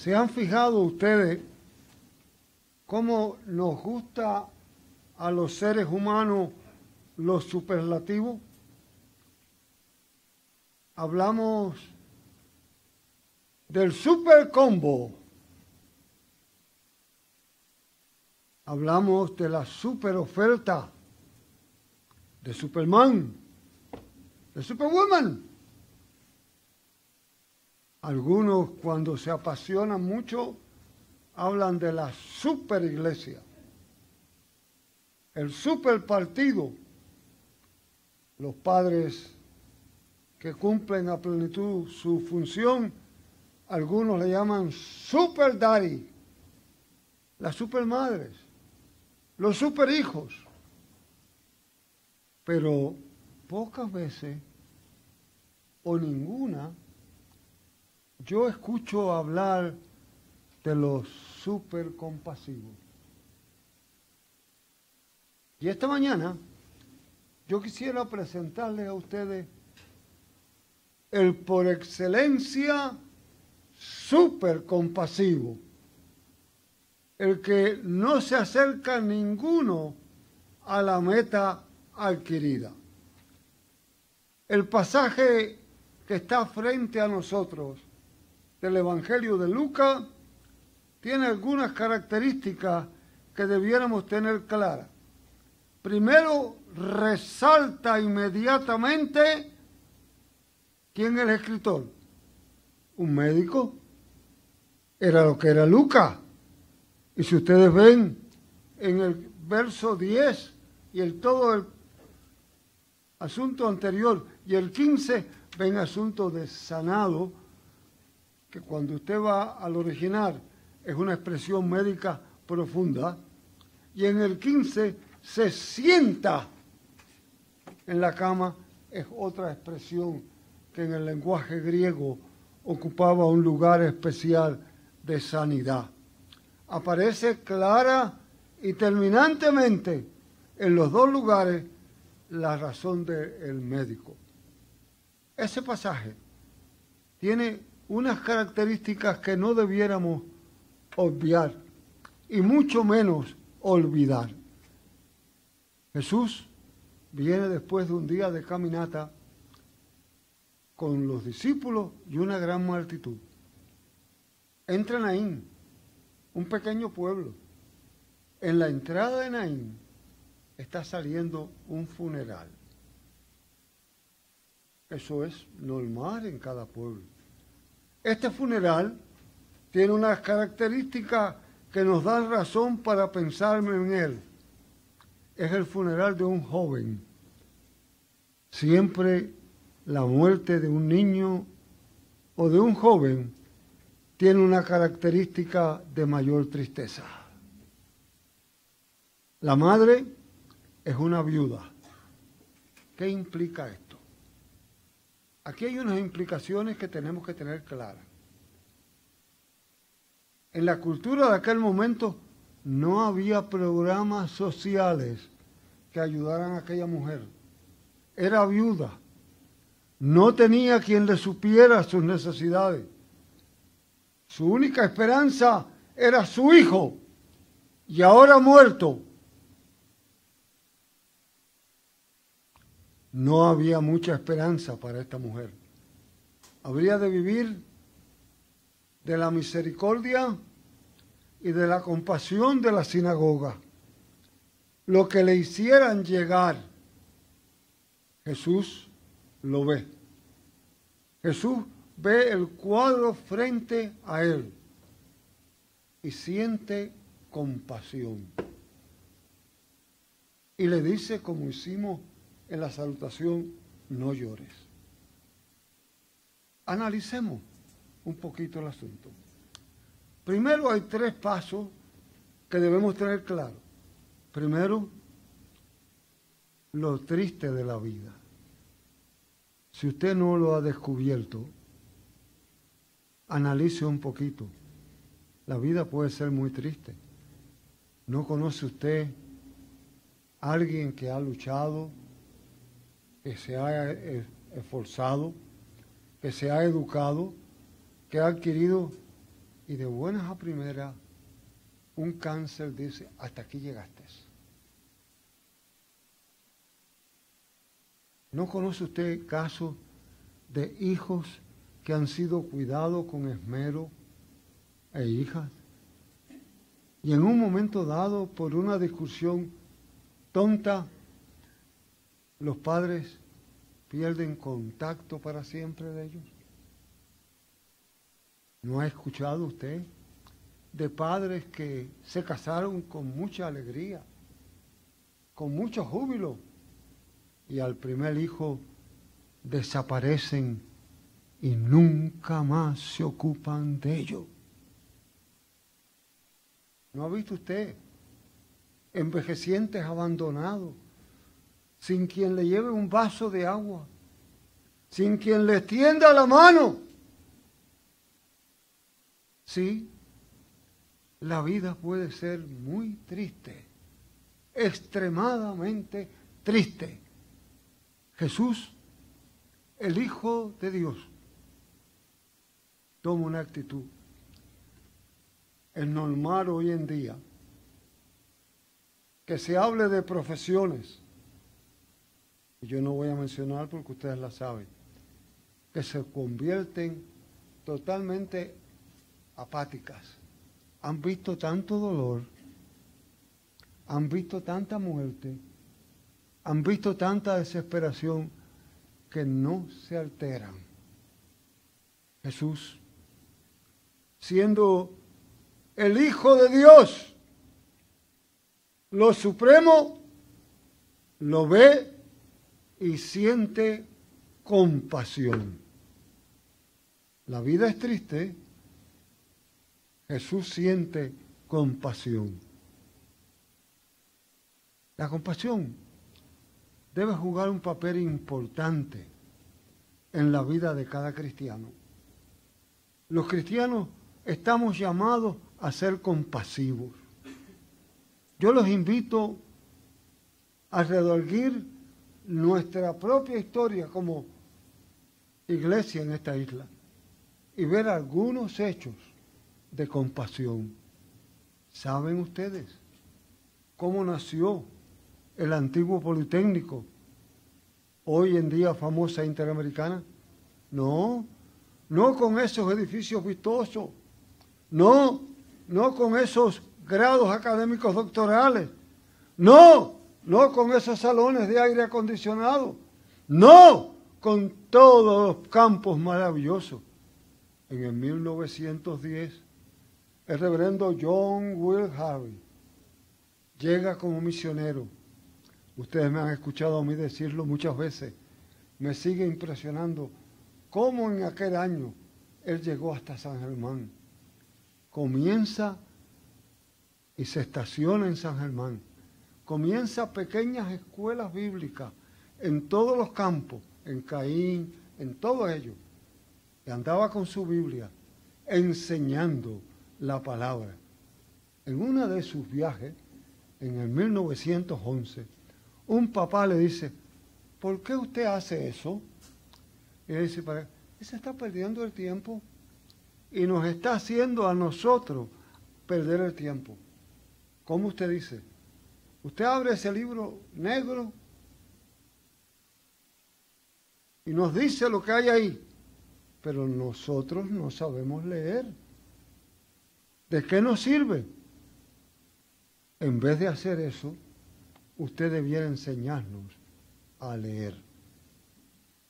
¿Se han fijado ustedes cómo nos gusta a los seres humanos los superlativos? Hablamos del super combo. Hablamos de la super oferta de Superman, de Superwoman. Algunos cuando se apasionan mucho hablan de la super iglesia, el super partido, los padres que cumplen a plenitud su función, algunos le llaman super daddy, las super madres, los super hijos, pero pocas veces o ninguna yo escucho hablar de los super compasivos. Y esta mañana yo quisiera presentarles a ustedes el por excelencia super compasivo, el que no se acerca ninguno a la meta adquirida. El pasaje que está frente a nosotros del Evangelio de Lucas tiene algunas características que debiéramos tener claras. Primero, resalta inmediatamente quién es el escritor. Un médico. Era lo que era Lucas. Y si ustedes ven en el verso 10 y el todo el asunto anterior y el 15, ven asunto de sanado que cuando usted va al original es una expresión médica profunda, y en el 15 se sienta en la cama, es otra expresión que en el lenguaje griego ocupaba un lugar especial de sanidad. Aparece clara y terminantemente en los dos lugares la razón del médico. Ese pasaje tiene unas características que no debiéramos obviar y mucho menos olvidar. Jesús viene después de un día de caminata con los discípulos y una gran multitud. Entra en Naín, un pequeño pueblo. En la entrada de Naín está saliendo un funeral. Eso es normal en cada pueblo. Este funeral tiene unas características que nos dan razón para pensar en él. Es el funeral de un joven. Siempre la muerte de un niño o de un joven tiene una característica de mayor tristeza. La madre es una viuda. ¿Qué implica esto? Aquí hay unas implicaciones que tenemos que tener claras. En la cultura de aquel momento no había programas sociales que ayudaran a aquella mujer. Era viuda. No tenía quien le supiera sus necesidades. Su única esperanza era su hijo y ahora muerto. No había mucha esperanza para esta mujer. Habría de vivir de la misericordia y de la compasión de la sinagoga. Lo que le hicieran llegar, Jesús lo ve. Jesús ve el cuadro frente a él y siente compasión. Y le dice, como hicimos en la salutación, no llores. Analicemos un poquito el asunto. Primero hay tres pasos que debemos tener claro. Primero, lo triste de la vida. Si usted no lo ha descubierto, analice un poquito. La vida puede ser muy triste. ¿No conoce usted a alguien que ha luchado, que se ha esforzado, que se ha educado, que ha adquirido y de buenas a primeras un cáncer dice, hasta aquí llegaste. ¿No conoce usted casos de hijos que han sido cuidados con esmero e hijas? Y en un momento dado, por una discusión tonta, los padres pierden contacto para siempre de ellos. ¿No ha escuchado usted de padres que se casaron con mucha alegría, con mucho júbilo, y al primer hijo desaparecen y nunca más se ocupan de ello. ¿No ha visto usted envejecientes abandonados, sin quien le lleve un vaso de agua, sin quien le tienda la mano? Sí, la vida puede ser muy triste, extremadamente triste. Jesús, el Hijo de Dios, toma una actitud. Es normal hoy en día que se hable de profesiones, yo no voy a mencionar porque ustedes la saben, que se convierten totalmente apáticas. Han visto tanto dolor, han visto tanta muerte, han visto tanta desesperación que no se alteran. Jesús, siendo el Hijo de Dios, lo supremo, lo ve y siente compasión. La vida es triste, Jesús siente compasión. La compasión debe jugar un papel importante en la vida de cada cristiano. Los cristianos estamos llamados a ser compasivos. Yo los invito a redolguir nuestra propia historia como iglesia en esta isla y ver algunos hechos de compasión. ¿Saben ustedes cómo nació el antiguo Politécnico, hoy en día famosa Interamericana. No, no con esos edificios vistosos, no, no con esos grados académicos doctorales, no, no con esos salones de aire acondicionado, no con todos los campos maravillosos. En el 1910, el reverendo John Will Harvey llega como misionero Ustedes me han escuchado a mí decirlo muchas veces. Me sigue impresionando cómo en aquel año él llegó hasta San Germán. Comienza y se estaciona en San Germán. Comienza pequeñas escuelas bíblicas en todos los campos, en Caín, en todo ello. Y andaba con su Biblia enseñando la palabra. En una de sus viajes, en el 1911, un papá le dice, ¿por qué usted hace eso? Y él dice, para, se está perdiendo el tiempo y nos está haciendo a nosotros perder el tiempo. ¿Cómo usted dice? Usted abre ese libro negro y nos dice lo que hay ahí, pero nosotros no sabemos leer. ¿De qué nos sirve? En vez de hacer eso, usted debiera enseñarnos a leer.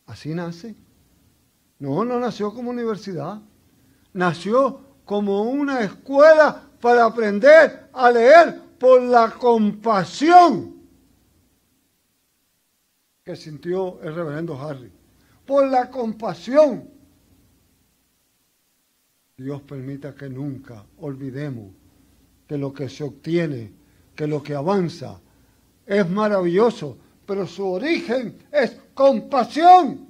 Así nace. No, no nació como universidad. Nació como una escuela para aprender a leer por la compasión que sintió el reverendo Harry. Por la compasión. Dios permita que nunca olvidemos que lo que se obtiene, que lo que avanza, es maravilloso, pero su origen es compasión.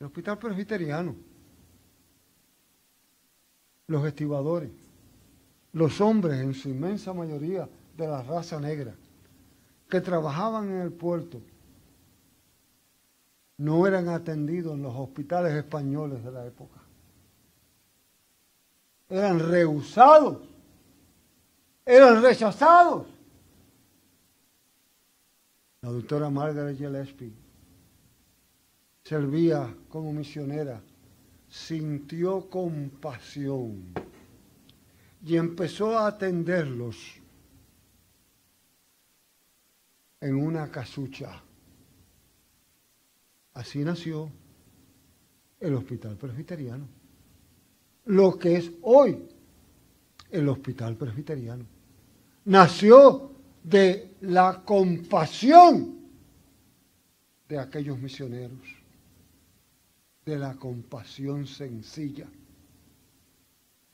El hospital presbiteriano, los estibadores, los hombres en su inmensa mayoría de la raza negra, que trabajaban en el puerto, no eran atendidos en los hospitales españoles de la época. eran rehusados, eran rechazados. La doctora Margaret Gillespie servía como misionera, sintió compasión y empezó a atenderlos en una casucha. Así nació el Hospital Presbiteriano, lo que es hoy el Hospital Presbiteriano. Nació de la compasión de aquellos misioneros, de la compasión sencilla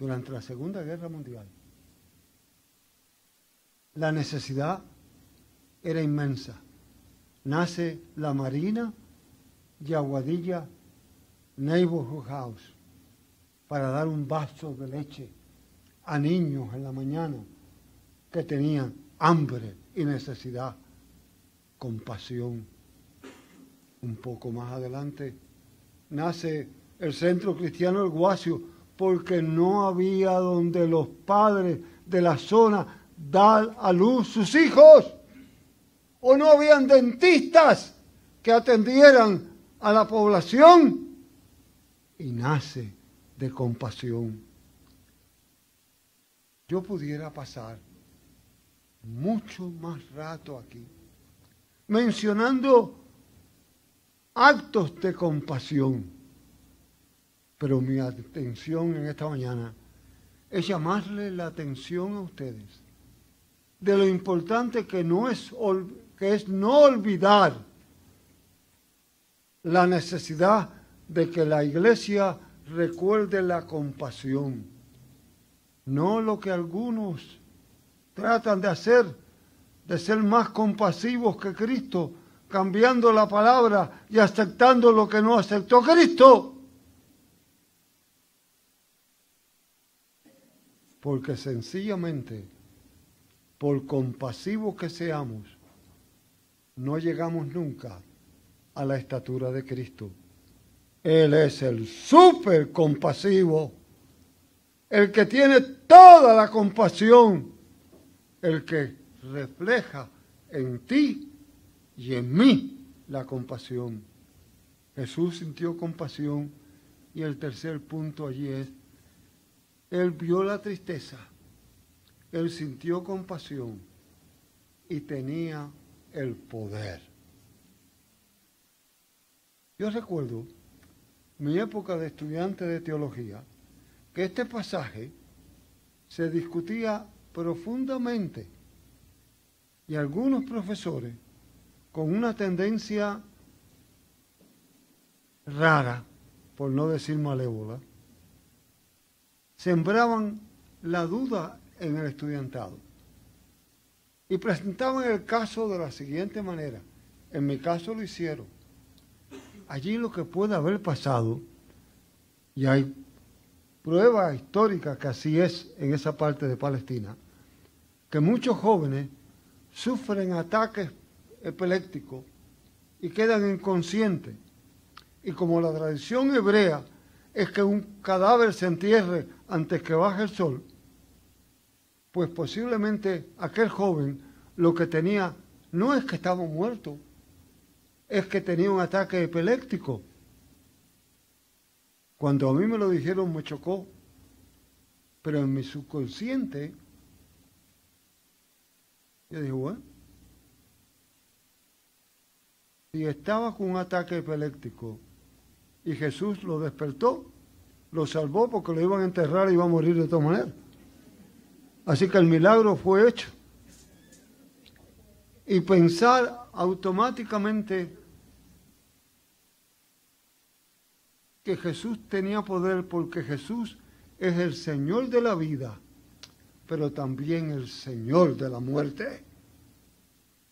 durante la Segunda Guerra Mundial. La necesidad era inmensa. Nace la Marina y Aguadilla Neighborhood House para dar un vaso de leche a niños en la mañana que tenían hambre y necesidad, compasión. Un poco más adelante nace el Centro Cristiano El Guacio porque no había donde los padres de la zona dar a luz sus hijos. O no habían dentistas que atendieran a la población. Y nace de compasión. Yo pudiera pasar mucho más rato aquí mencionando actos de compasión, pero mi atención en esta mañana es llamarle la atención a ustedes de lo importante que no es que es no olvidar la necesidad de que la iglesia recuerde la compasión, no lo que algunos tratan de hacer, de ser más compasivos que Cristo, cambiando la palabra y aceptando lo que no aceptó Cristo. Porque sencillamente, por compasivos que seamos, no llegamos nunca a la estatura de Cristo. Él es el súper compasivo, el que tiene toda la compasión, el que refleja en ti y en mí la compasión. Jesús sintió compasión y el tercer punto allí es, Él vio la tristeza, Él sintió compasión y tenía el poder. Yo recuerdo mi época de estudiante de teología que este pasaje se discutía profundamente y algunos profesores con una tendencia rara, por no decir malévola, sembraban la duda en el estudiantado y presentaban el caso de la siguiente manera. En mi caso lo hicieron. Allí lo que puede haber pasado, y hay prueba histórica que así es en esa parte de Palestina, que muchos jóvenes sufren ataques epilépticos y quedan inconscientes. Y como la tradición hebrea es que un cadáver se entierre antes que baje el sol, pues posiblemente aquel joven lo que tenía no es que estaba muerto, es que tenía un ataque epiléptico. Cuando a mí me lo dijeron me chocó, pero en mi subconsciente yo dije, bueno, si estaba con un ataque epiléptico y Jesús lo despertó, lo salvó porque lo iban a enterrar y iba a morir de todas maneras. Así que el milagro fue hecho. Y pensar automáticamente que Jesús tenía poder porque Jesús es el Señor de la vida, pero también el Señor de la muerte.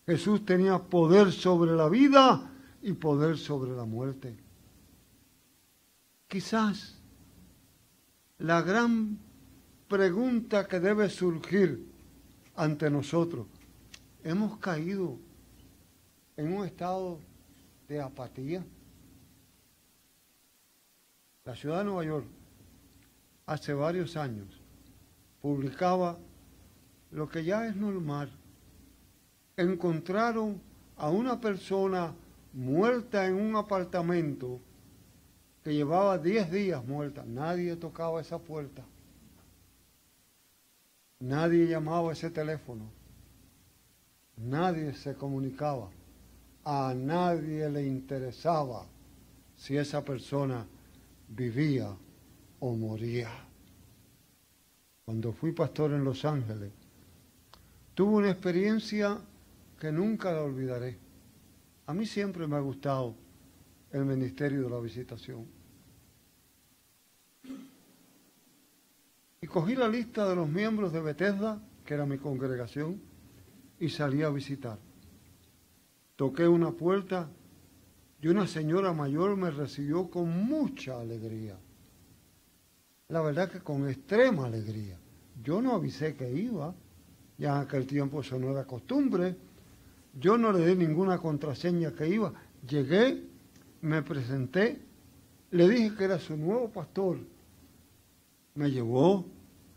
Jesús tenía poder sobre la vida y poder sobre la muerte. Quizás la gran pregunta que debe surgir ante nosotros, hemos caído en un estado de apatía. La ciudad de Nueva York hace varios años, publicaba lo que ya es normal. Encontraron a una persona muerta en un apartamento que llevaba 10 días muerta. Nadie tocaba esa puerta. Nadie llamaba ese teléfono. Nadie se comunicaba. A nadie le interesaba si esa persona vivía o moría. Cuando fui pastor en Los Ángeles, tuve una experiencia que nunca la olvidaré. A mí siempre me ha gustado el ministerio de la visitación. Y cogí la lista de los miembros de Bethesda, que era mi congregación, y salí a visitar. Toqué una puerta y una señora mayor me recibió con mucha alegría. La verdad que con extrema alegría. Yo no avisé que iba, ya en aquel tiempo eso no era costumbre. Yo no le di ninguna contraseña que iba. Llegué, me presenté, le dije que era su nuevo pastor. Me llevó,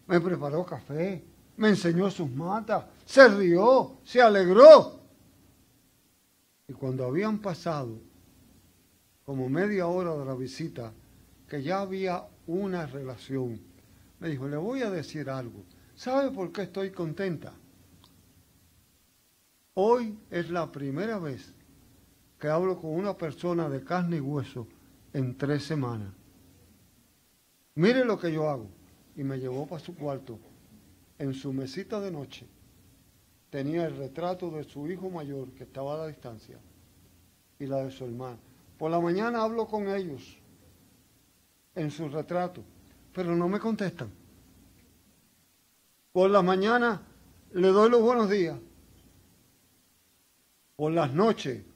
me preparó café, me enseñó sus matas, se rió, se alegró. Y cuando habían pasado como media hora de la visita, que ya había una relación, me dijo, le voy a decir algo. ¿Sabe por qué estoy contenta? Hoy es la primera vez que hablo con una persona de carne y hueso en tres semanas. Mire lo que yo hago. Y me llevó para su cuarto. En su mesita de noche tenía el retrato de su hijo mayor que estaba a la distancia y la de su hermana. Por la mañana hablo con ellos en su retrato, pero no me contestan. Por la mañana le doy los buenos días. Por las noches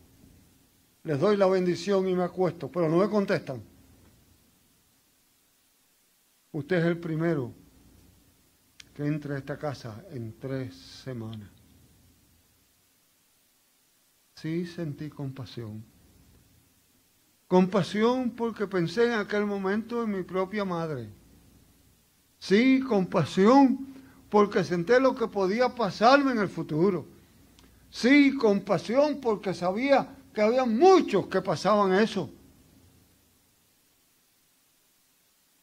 les doy la bendición y me acuesto, pero no me contestan. Usted es el primero que entra a esta casa en tres semanas. Sí sentí compasión. Compasión porque pensé en aquel momento en mi propia madre. Sí, compasión porque senté lo que podía pasarme en el futuro. Sí, compasión porque sabía que había muchos que pasaban eso.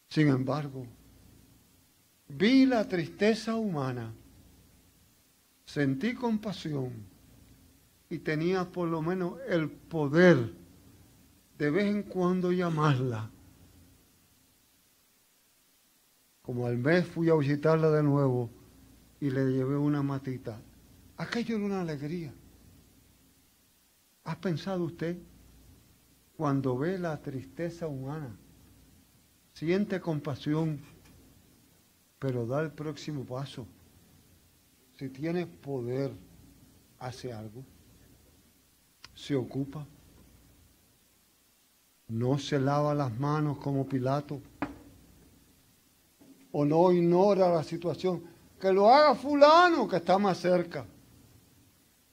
Sin embargo, vi la tristeza humana, sentí compasión y tenía por lo menos el poder de vez en cuando llamarla. Como al mes fui a visitarla de nuevo y le llevé una matita. Aquello era una alegría. ¿Ha pensado usted cuando ve la tristeza humana? Siente compasión, pero da el próximo paso. Si tiene poder, hace algo. Se ocupa no se lava las manos como Pilato o no ignora la situación, que lo haga fulano que está más cerca.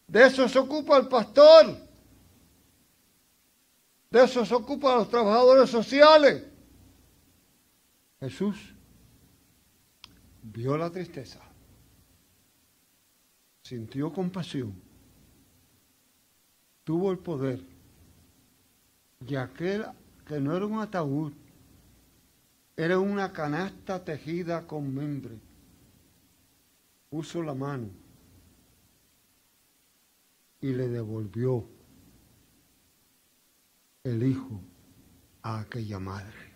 De eso se ocupa el pastor. De eso se ocupan los trabajadores sociales. Jesús vio la tristeza, sintió compasión, tuvo el poder y aquel que no era un ataúd, era una canasta tejida con membre. Puso la mano y le devolvió el hijo a aquella madre.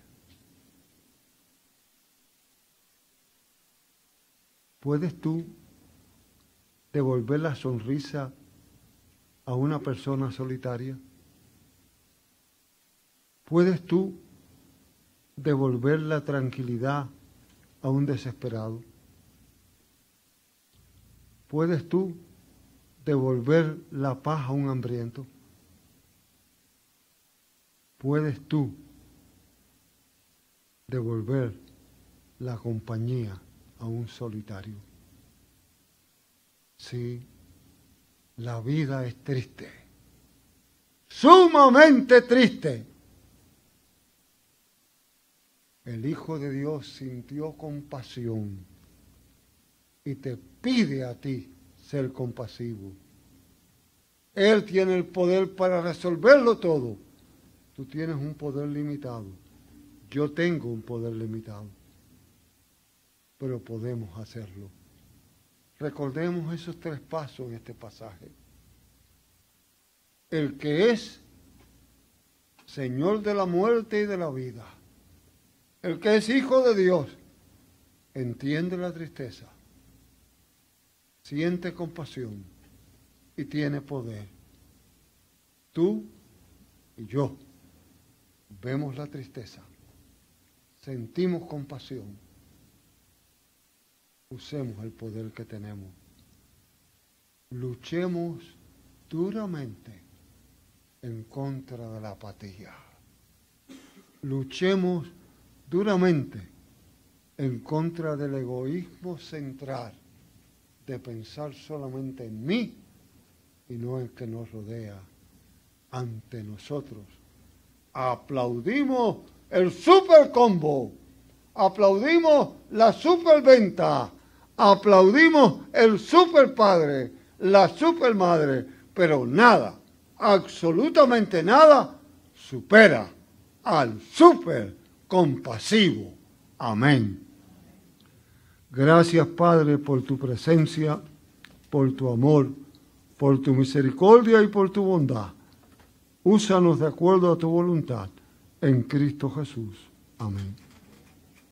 ¿Puedes tú devolver la sonrisa a una persona solitaria? ¿Puedes tú devolver la tranquilidad a un desesperado? ¿Puedes tú devolver la paz a un hambriento? ¿Puedes tú devolver la compañía a un solitario? Sí, la vida es triste, sumamente triste el Hijo de Dios sintió compasión y te pide a ti ser compasivo. Él tiene el poder para resolverlo todo. Tú tienes un poder limitado. Yo tengo un poder limitado. Pero podemos hacerlo. Recordemos esos tres pasos en este pasaje. El que es Señor de la muerte y de la vida. El que es hijo de Dios entiende la tristeza, siente compasión y tiene poder. Tú y yo vemos la tristeza, sentimos compasión, usemos el poder que tenemos, luchemos duramente en contra de la apatía, luchemos duramente en contra del egoísmo central de pensar solamente en mí y no en que nos rodea ante nosotros. Aplaudimos el super combo, aplaudimos la superventa, aplaudimos el super padre, la super madre, pero nada, absolutamente nada supera al super compasivo. Amén. Gracias Padre por tu presencia, por tu amor, por tu misericordia y por tu bondad. Úsanos de acuerdo a tu voluntad en Cristo Jesús. Amén.